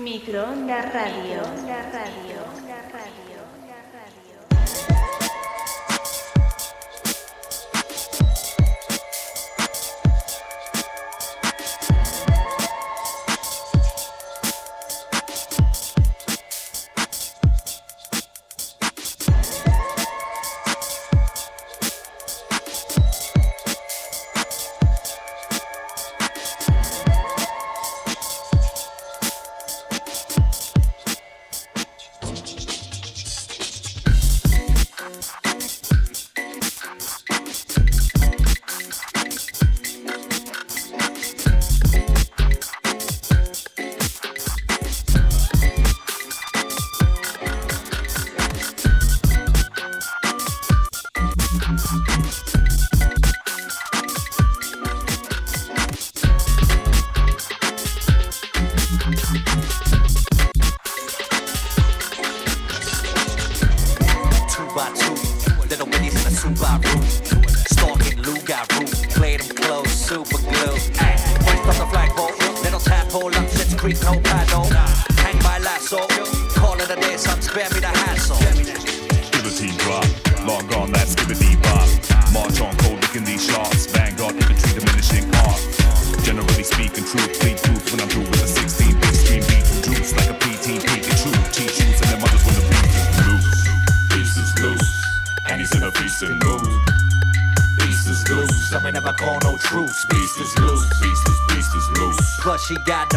Microondas Radio. Radio. she got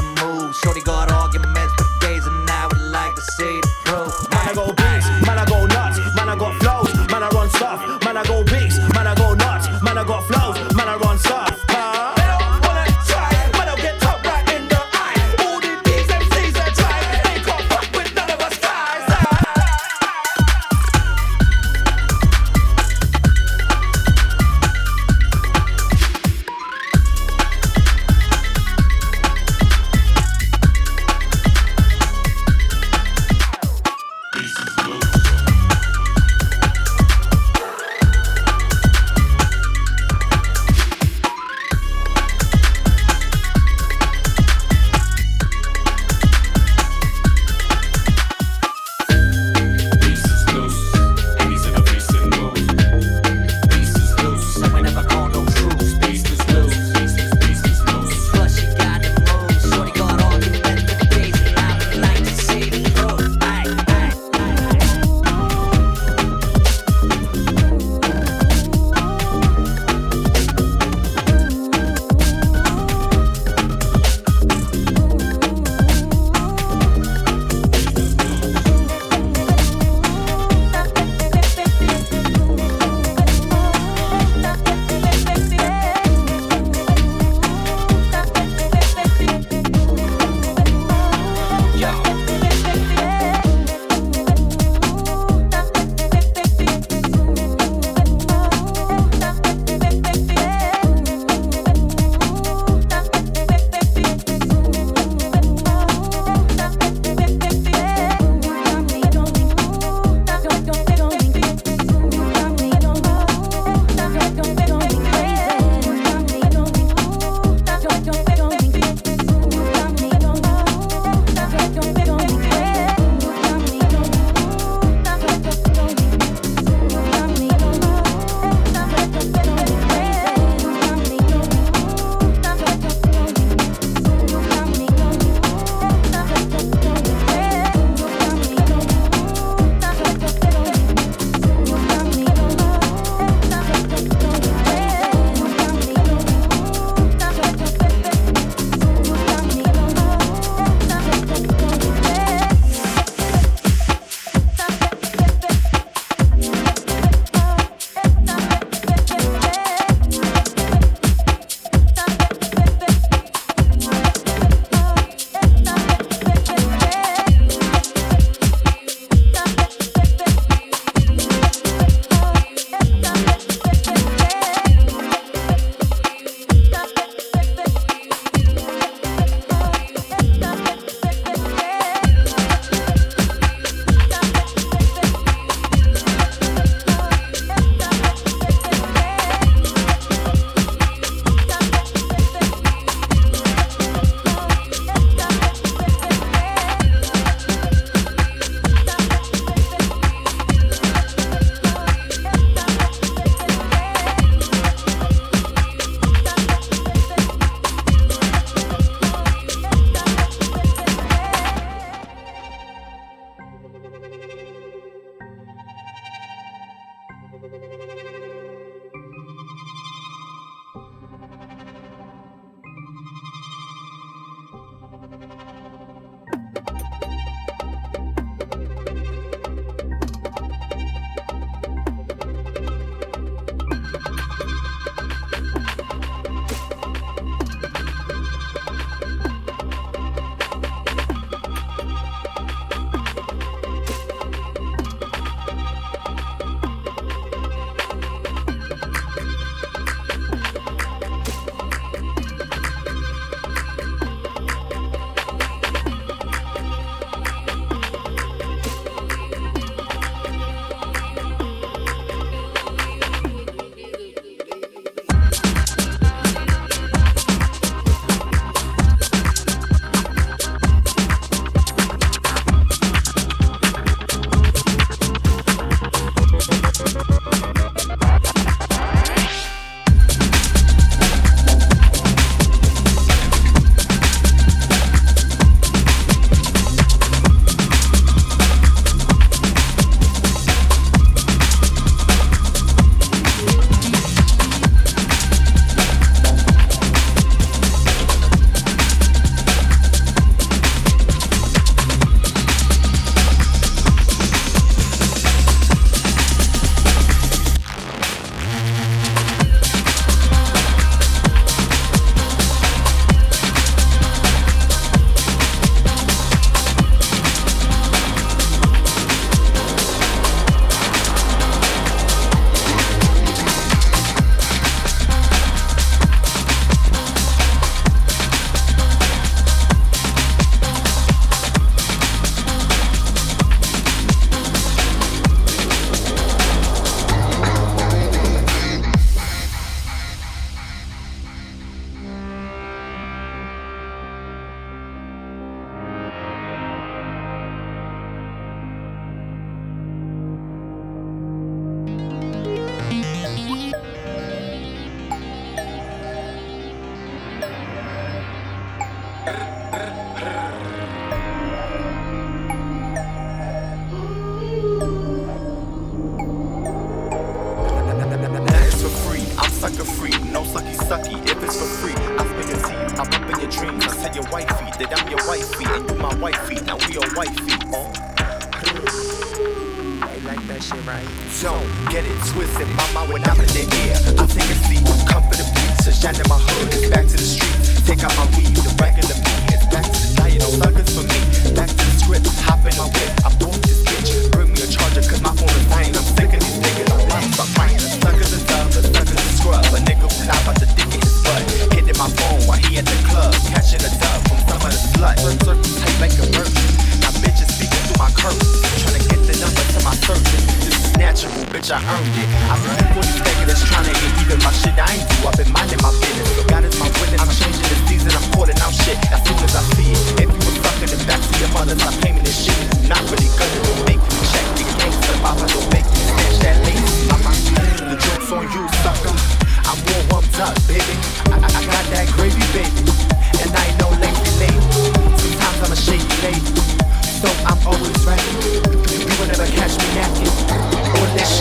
sex for free. I've been your thief, I'm up in your dreams. I tell your wifey that I'm your wifey, and you my wifey. Now we are wifey. Oh like that shit, right? Don't get it twisted, My when I'm in the air. I take a seat comfortably, so shine in my hood, it's back to the street. Take out my weed, the regular me, it's back to the diet, no suckers for me. Back to the script, hop in my whip, I boom this bitch, bring me a charger, cause my phone is dying, I'm slut. Tight bitches speaking through my curse. Trying to get the number to my surgeon. This is natural, bitch, I earned it. I'm looking for these niggas that's trying to get even my shit. I ain't do. I've my business. God is my witness. I'm changing the season. I'm calling out shit as soon as I see it. If you were fucking the back to your mother's, I'm this shit. It's not really good. It'll make you check the gangster. I'm gonna make you snatch that lace. The joke's on you, sucker. I'm all up baby. I, I got that gravy, baby and i'm a shaky lady, so I'm always ready. You will never catch me naked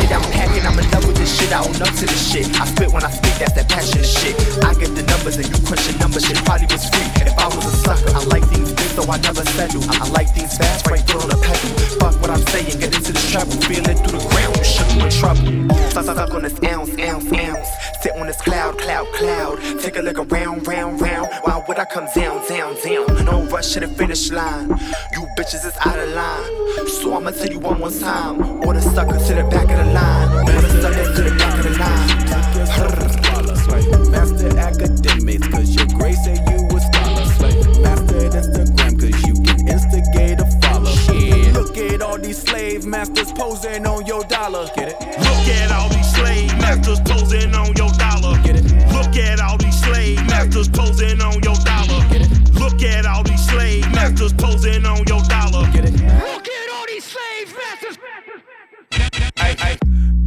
shit. I'm packing, I'm in love with this shit. I own up to this shit. I spit when I speak, that's that passion shit. I get the numbers and you crunch the numbers. Shit probably was free if I was a sucker. I like things big, though I never settle. I, I like things fast, right through on the pedal. Fuck what I'm saying, get into this travel. Feel it through the ground, you shook my trouble. Suck, suck, suck on this ounce, ounce, ounce. Sit on this cloud, cloud, cloud. Take a look around, round, round. Why would I come down, down, down? No rush to the finish line. You bitches is out of line. So I'ma tell you one more time. All the suckers to the the back of the line. stuck subject to the back of the line. Master academics, cause your grade say you a scholar. Master at Instagram, cause you can instigate a follow. Shit. Look at all these slave masters posing on your dollar. Get it? Look at all these slave masters posing on your dollar. Get it? Look at all these slave masters posing on your dollar. Look at all these slave masters posing on your dollar.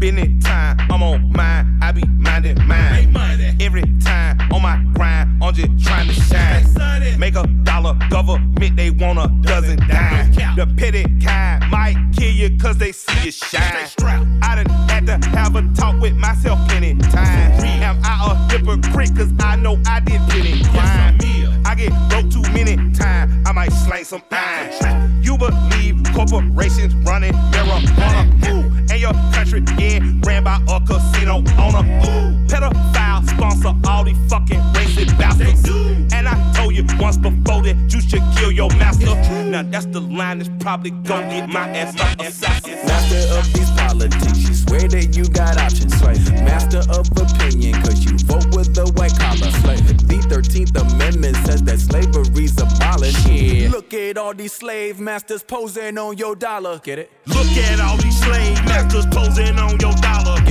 spending time. I'm on mine, I be minding mine. Every time on my grind, I'm just trying to shine. Make a dollar, government they want a dozen dime. The petty kind might kill you cause they see you shine. I done had to have a talk with myself many times. Am I a hypocrite cause I know I did plenty crime. I get broke too many times, I might slay some pine. You believe corporations running marijuana, Ooh, and your country yeah head ran by a casino owner. Ooh, pedophile sponsor all these fucking racist bastards. And I told you once before that you should kill your master. Now that's the line that's probably gonna get my ass up. Master of these politics. Swear that you got options, Right? Master of opinion, cause you vote with the white collar. The 13th Amendment says that slavery's abolished. Yeah. Look at all these slave masters posing on your dollar. Get it? Look at all these slave masters posing on your dollar.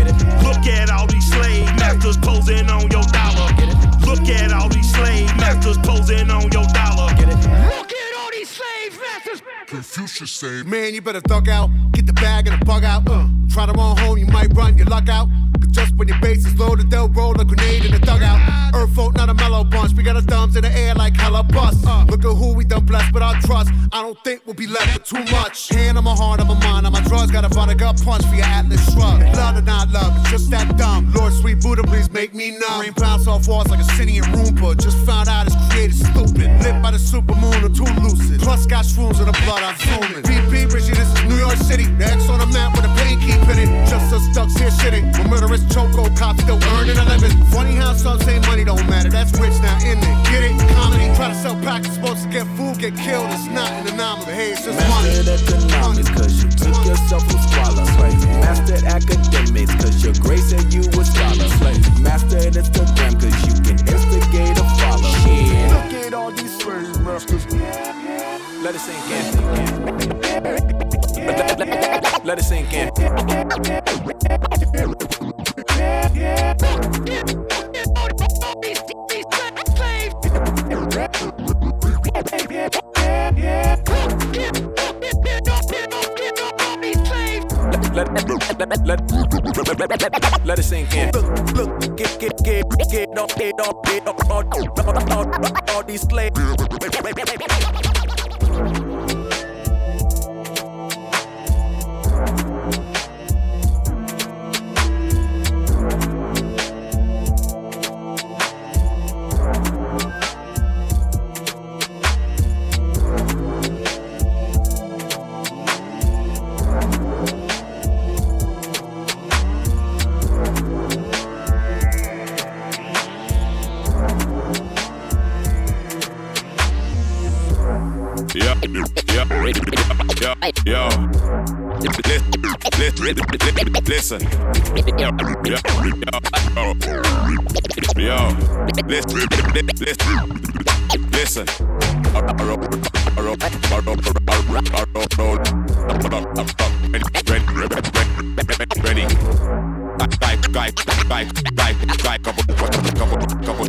should. Man, you better thug out. Get the bag and the bug out. Uh. Try to run home, you might run your luck out. Just when your base is loaded, they'll roll a grenade in the dugout. Earth float, not a mellow bunch. We got our thumbs in the air like hella bust. Uh, look at who we done blessed, but our trust. I don't think we'll be left with too much. Hand on my heart, on my mind, on my drugs. Got a vodka punch for your atlas shrug. Love or not love, it's just that dumb. Lord, sweet Buddha, please make me numb. Rain pounds off walls like a city in Roomba. Just found out it's created stupid. Lit by the supermoon, I'm too lucid. Plus got shrooms in the blood, I'm zooming. BP, Richie, this is York City, the X on the map with a pain keep in it. Just us ducks here shitting. Murderous choco cops still earning a living. Funny how money don't matter. That's rich now, in it? Get it? Comedy, try to sell supposed to get food, get killed. It's not an anomaly. Hey, it's just money. cause you took yourself from squalor. Mastered academics, cause your grace and you was scholar. Slave. Mastered Instagram, cause you can instigate a follow. Look at all these slave masters. Let us sing. Let, let, let it sink in. Let, let, let, let it sink in. Look, look, get, get, get, get, don't, get, don't, get, don't, all, all, all these slaves. Listen. Yo. Yo. Listen. Ready. Guy, guy, guy, guy, guy, couple, couple, couple, couple.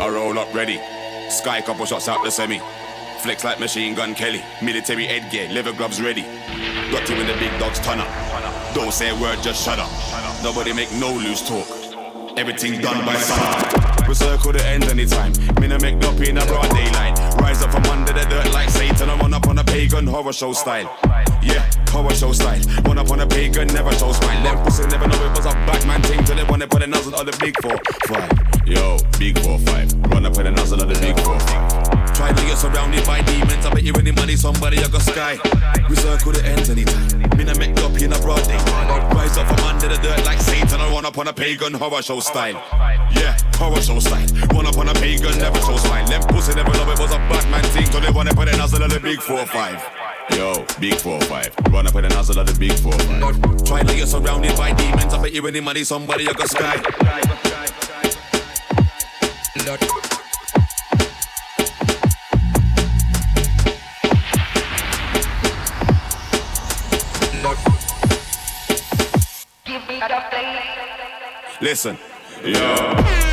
I roll up ready. Sky couple shots out the semi. Flex like machine gun Kelly. Military headgear, leather gloves ready. You in the big dogs turn up. Don't say a word, just shut up. Nobody make no loose talk. Everything done by sun. We circle the end anytime. Me no make no in a broad daylight. Rise up from under the dirt like Satan. I run up on a pagan horror show style. Yeah, horror show style. Run up on a pagan, never show smile. Them pussy never know it was a bad man thing till they wanna put a nozzle on the big four five. Yo, big four five. Run up with a nozzle on the big four five. Try get surrounded by demons. I bet you any money, somebody I got sky. We circle the ends anytime. Me no make up in a broad day. Rise up from under the dirt like Satan. I run up on a pagan horror show style. Yeah, horror show style. Run up on a pagan, never show smile. Them pussy never love it was a Batman thing. So they wanna put nozzle on the big four five. Yo, big four five. Run up with a nozzle of the big four five. Try to get surrounded by demons. I bet you any money, somebody I got sky. Lord. Listen, yo.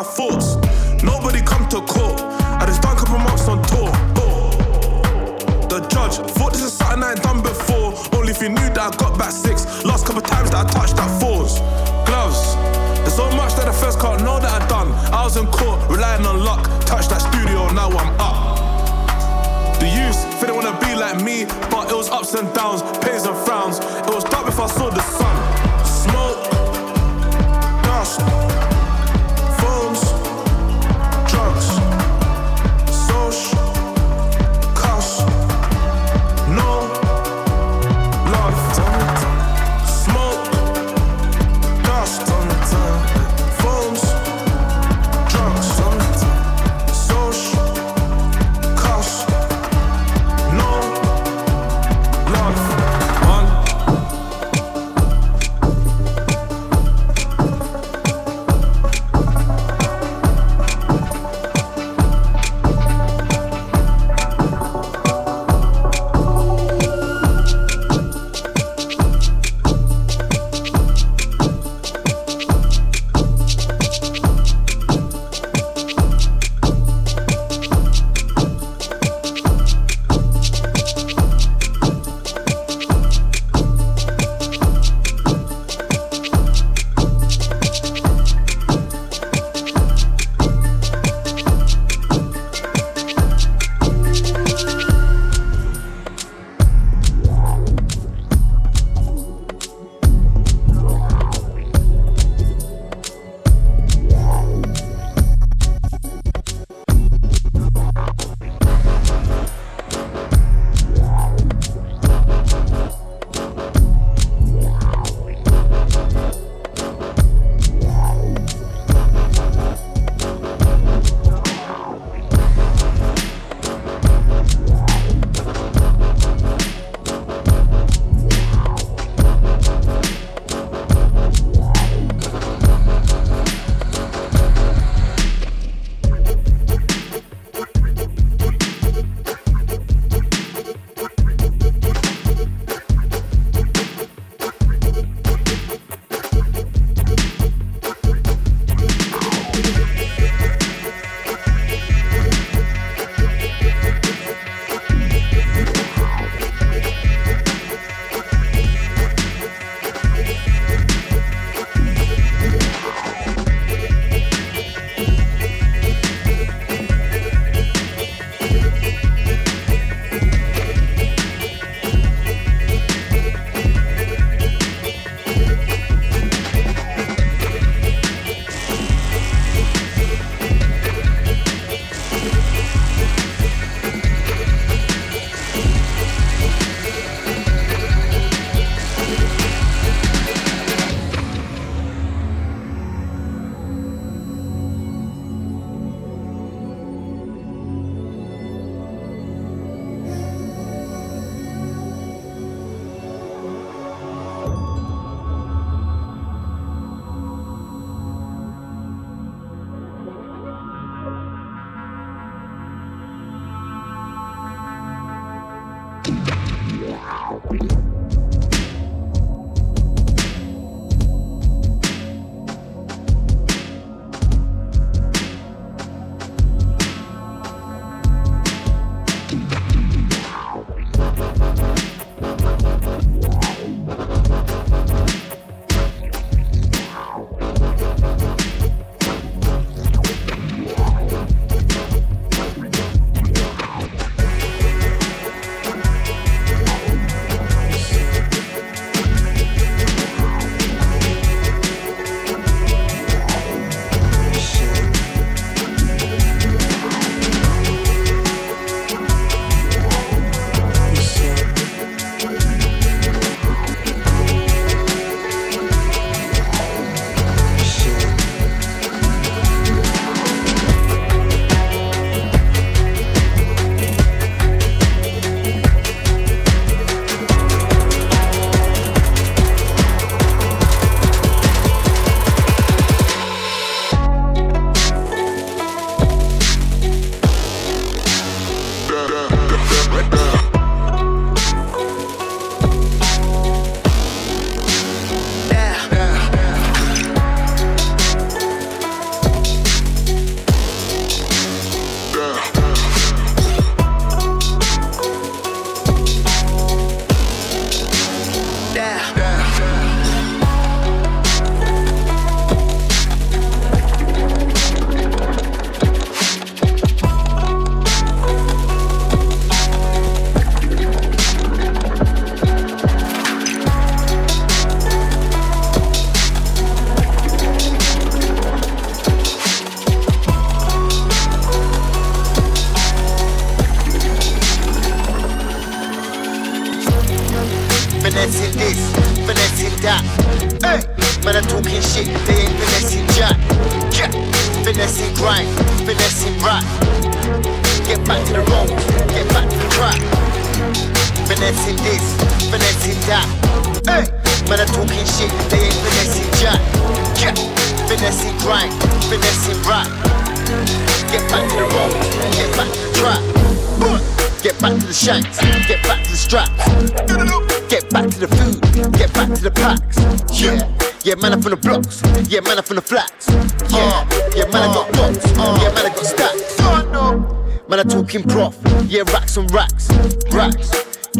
My thoughts. Nobody come to court. I just done couple months on tour. The judge thought this is something I ain't done before. Only if you knew that I got back six. Last couple times that I touched that fours. Gloves. There's so much that I first can't know that I done. I was in court, relying on luck. Touched that studio, now I'm up. The youth, they wanna be like me, but it was ups and downs, pains and frowns. It was dark before I saw the sun.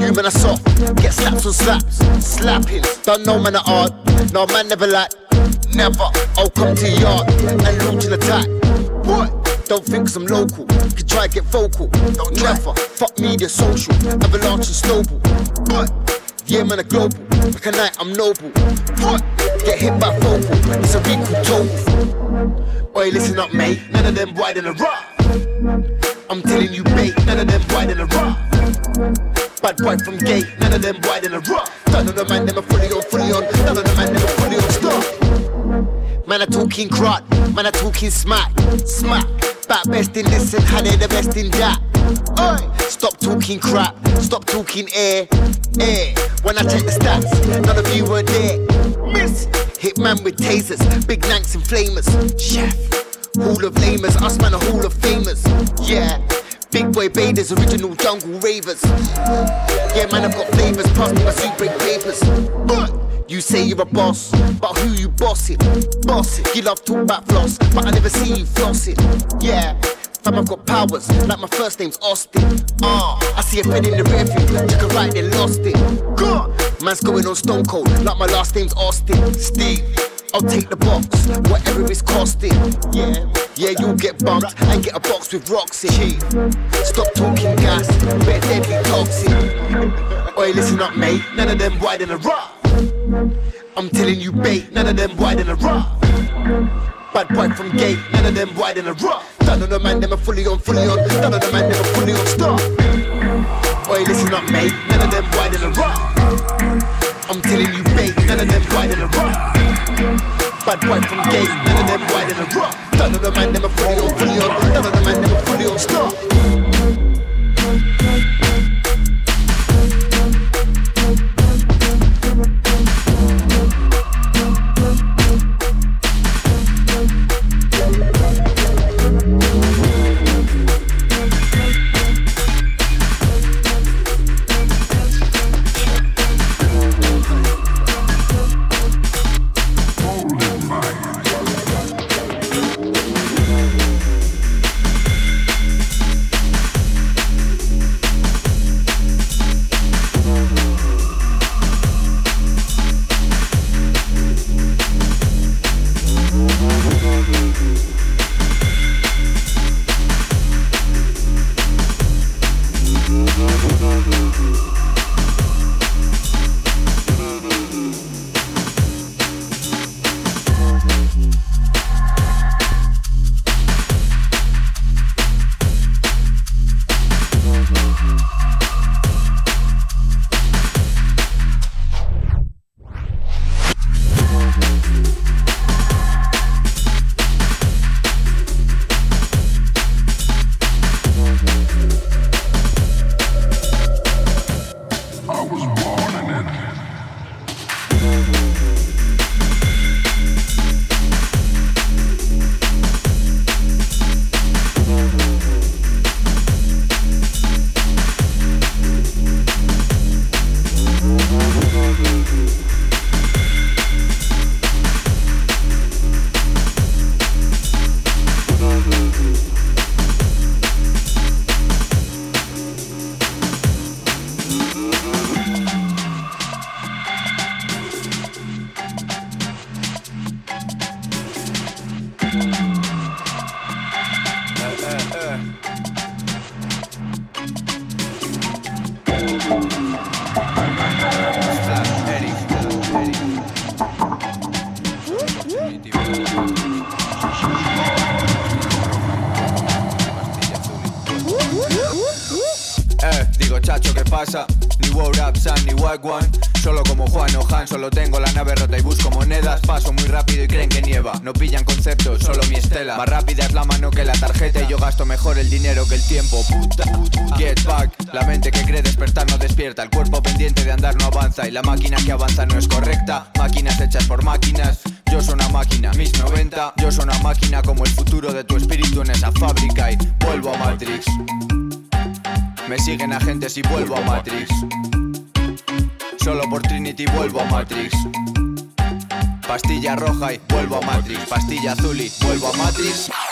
You man are soft, get slaps on slaps, slapping. Don't know man are hard, no man never like, never. I'll come to yard and launch an attack. What? Don't think i I'm local, can try get vocal. Don't never. Fuck media, social, avalanche and snowball. What? Yeah, man, a global. Like a night, I'm noble. What? Get hit by vocal, it's a recall total. Oi, listen up, mate. None of them white in a rock. I'm telling you, mate, none of them white in a rock. Bad boy from gate, none of them wide in a rock. None of the man, are fully on, fully on. None of the man, are fully on, stop. Man, I talking crot, man, I talking smack, smack. Back best in this and how they the best in that. Oi, stop talking crap, stop talking air, air. When I check the stats, none of you were there. Miss, hit man with tasers, big nanks and flamers. Chef. Hall of lamers, us man a hall of famers. Yeah. Big boy bathers, original jungle ravers. Yeah, man, I've got flavors, pass me my soup break papers. You say you're a boss, but who you bossing? Bossing. You love talk about floss, but I never see you flossing. Yeah. Fam, I've got powers, like my first name's Austin. Ah, uh, I see a pen in the rear view, took a right, then lost it. Man's going on stone cold, like my last name's Austin. Steve. I'll take the box, whatever it's costing. Yeah, yeah, you'll get bumped and get a box with rocks in. Stop talking gas, bet deadly toxic. Oi, listen up, mate. None of them wide in a rock. I'm telling you, bait. None of them wide in a rock. Bad boy from gate, none of them wide in a rock. None of the man, them are fully on, fully on. None of the man, them are fully on. Stop. Oi, listen up, mate. None of them wide in a rock. I'm telling you, babe, none of them white in a rock. Bad boy from gay, none of them white in a rock. None of them are fully on, fully on. None of them are fully on. Stop.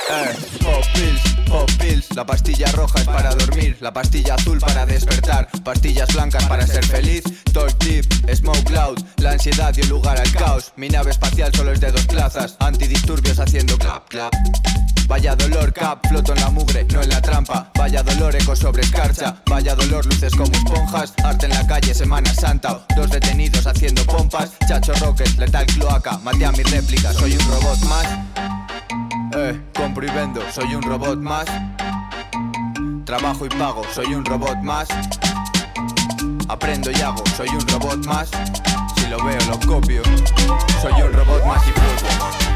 Pop. La pastilla roja es para dormir. La pastilla azul para despertar. Pastillas blancas para ser feliz. Talk deep, smoke cloud. La ansiedad dio lugar al caos. Mi nave espacial solo es de dos plazas. Antidisturbios haciendo clap, clap. Vaya dolor, cap, floto en la mugre, no en la trampa. Vaya dolor, eco sobre escarcha. Vaya dolor, luces como esponjas. Arte en la calle, Semana Santa. Dos detenidos haciendo pompas. Chacho Rocket, letal cloaca. Maté a mi réplica, soy un robot más. Eh, compro y vendo, soy un robot más. Trabajo y pago, soy un robot más. Aprendo y hago, soy un robot más. Si lo veo, lo copio. Soy un robot más y vuelvo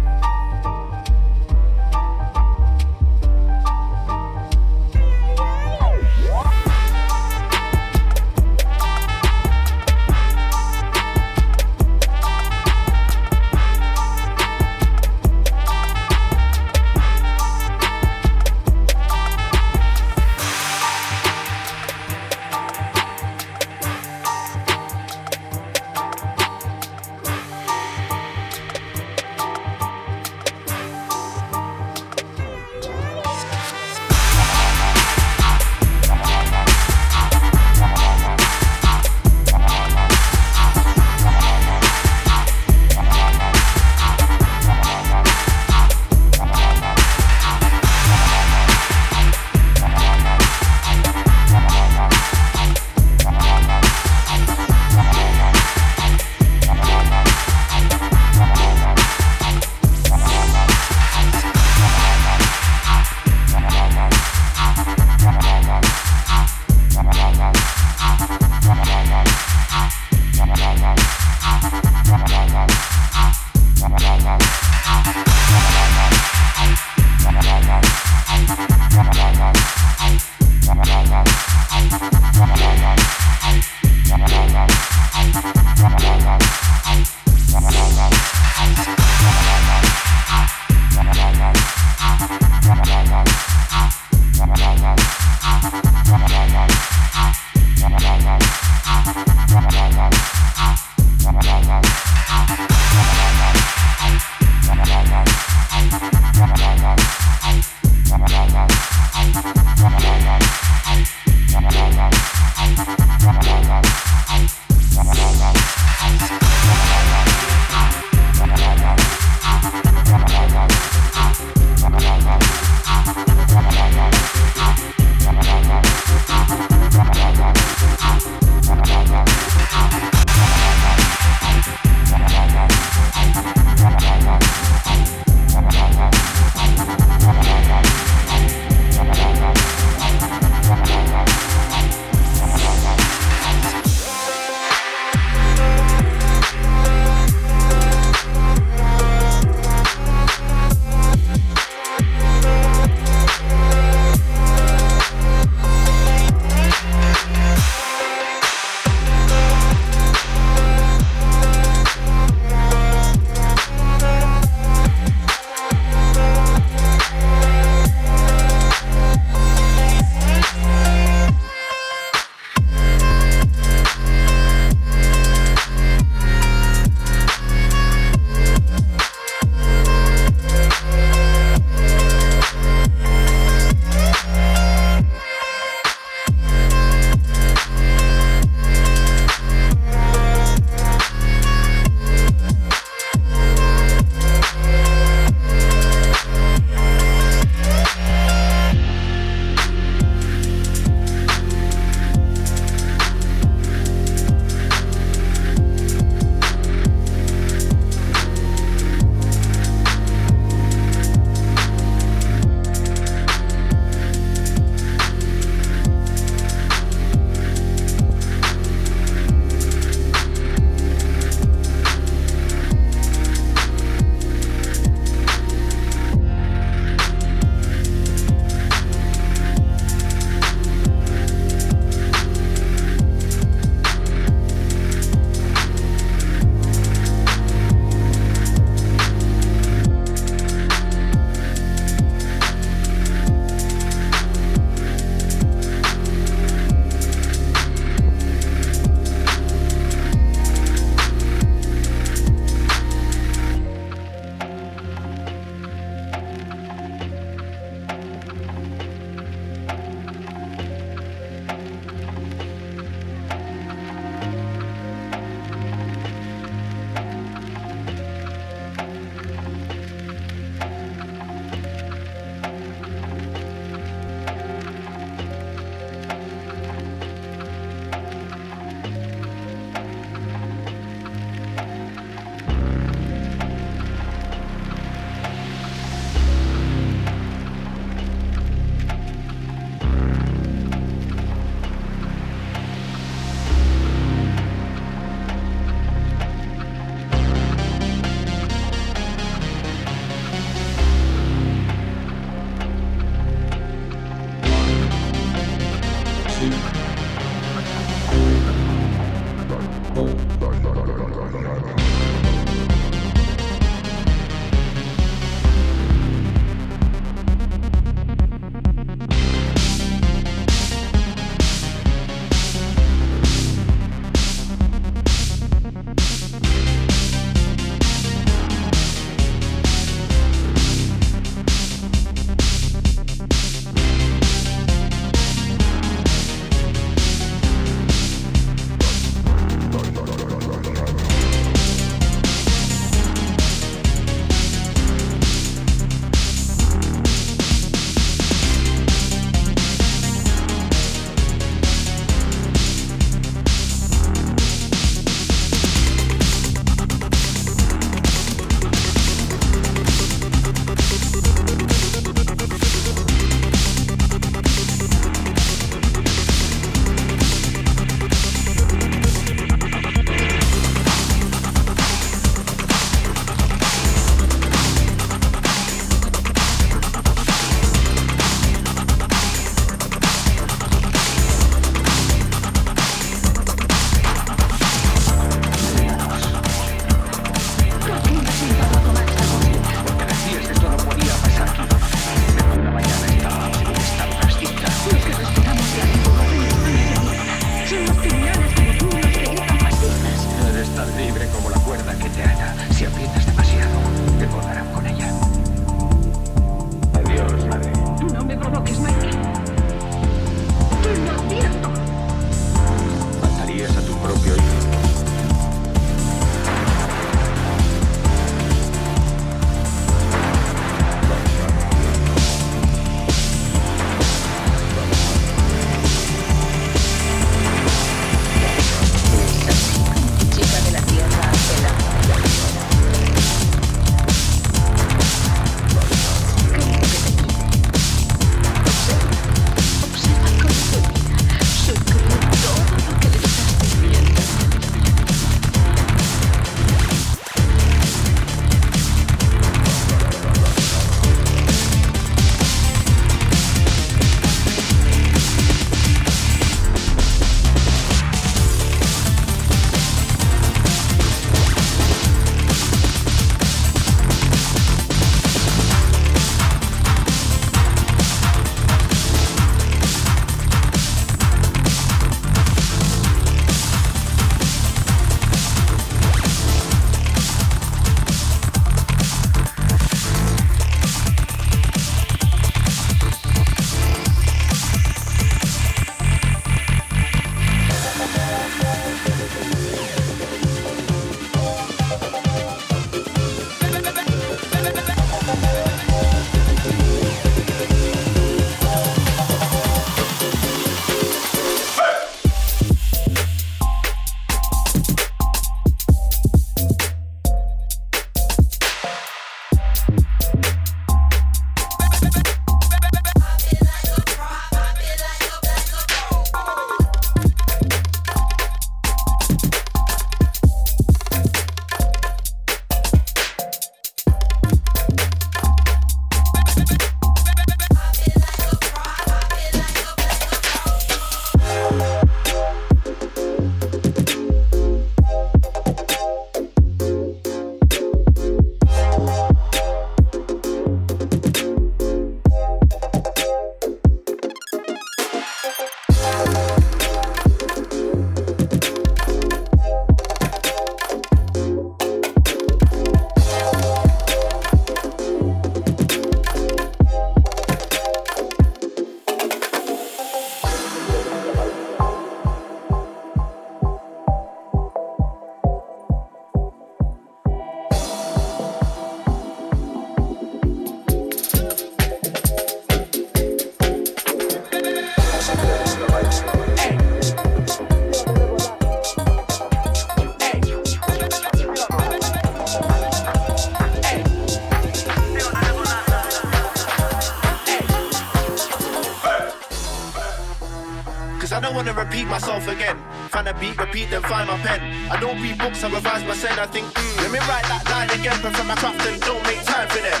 wanna repeat myself again. Find a beat, repeat, then find my pen. I don't read books, I revise my sen. I think, mm, let me write that line again. Prefer my craft and don't make time for them.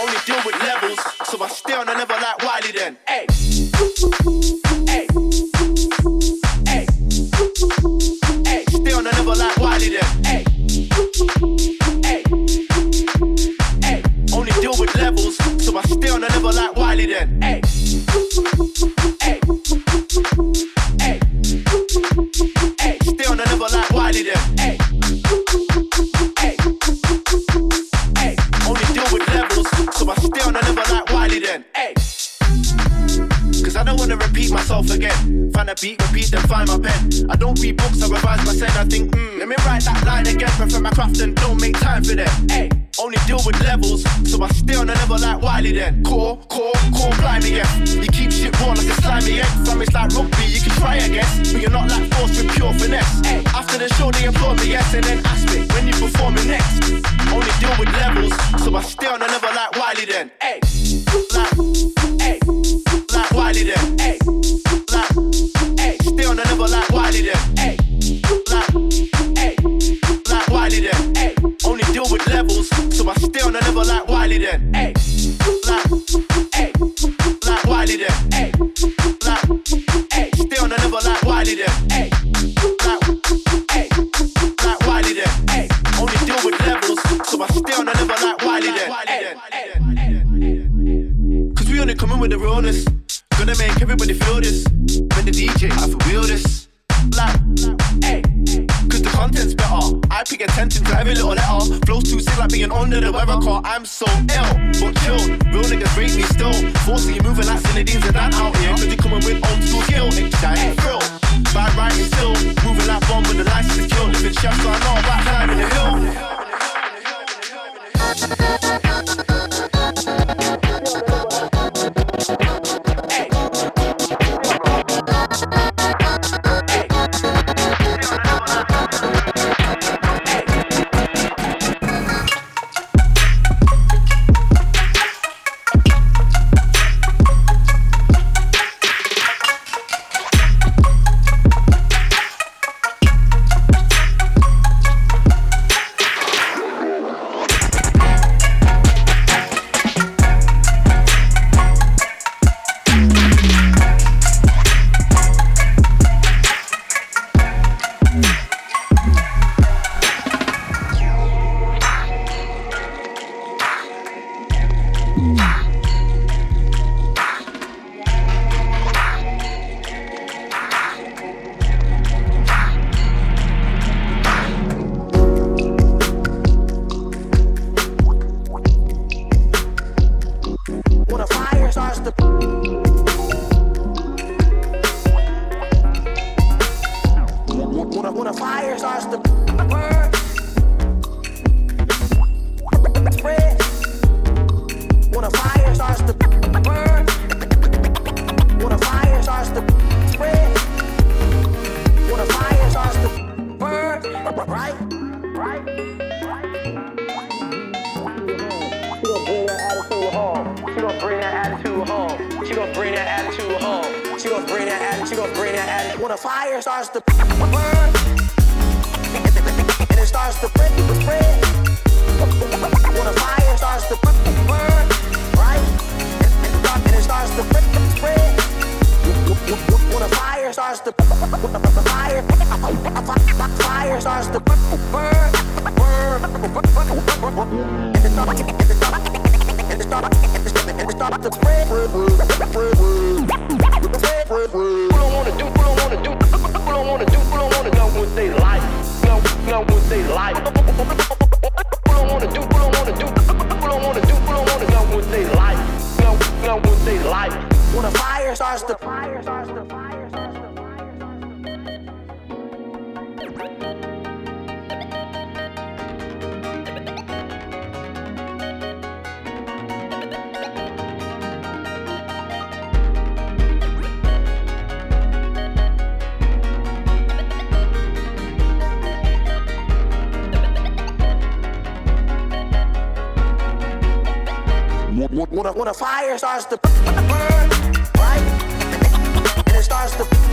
Only deal with levels, so I stay on the level like Wiley then. Hey. Hey. When a, when a fire starts to burn, right? And it starts to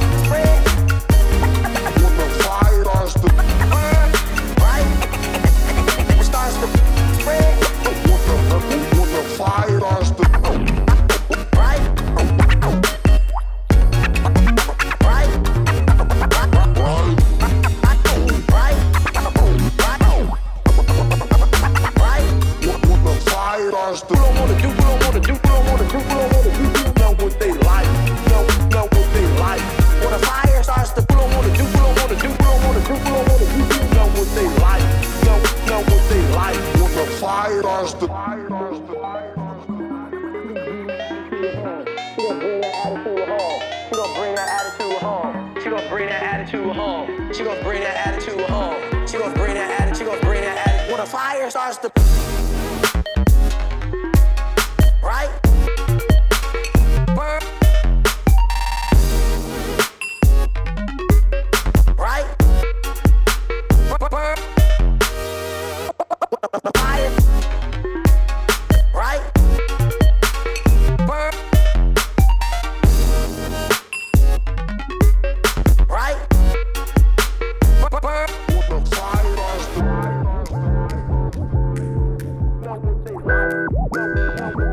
Música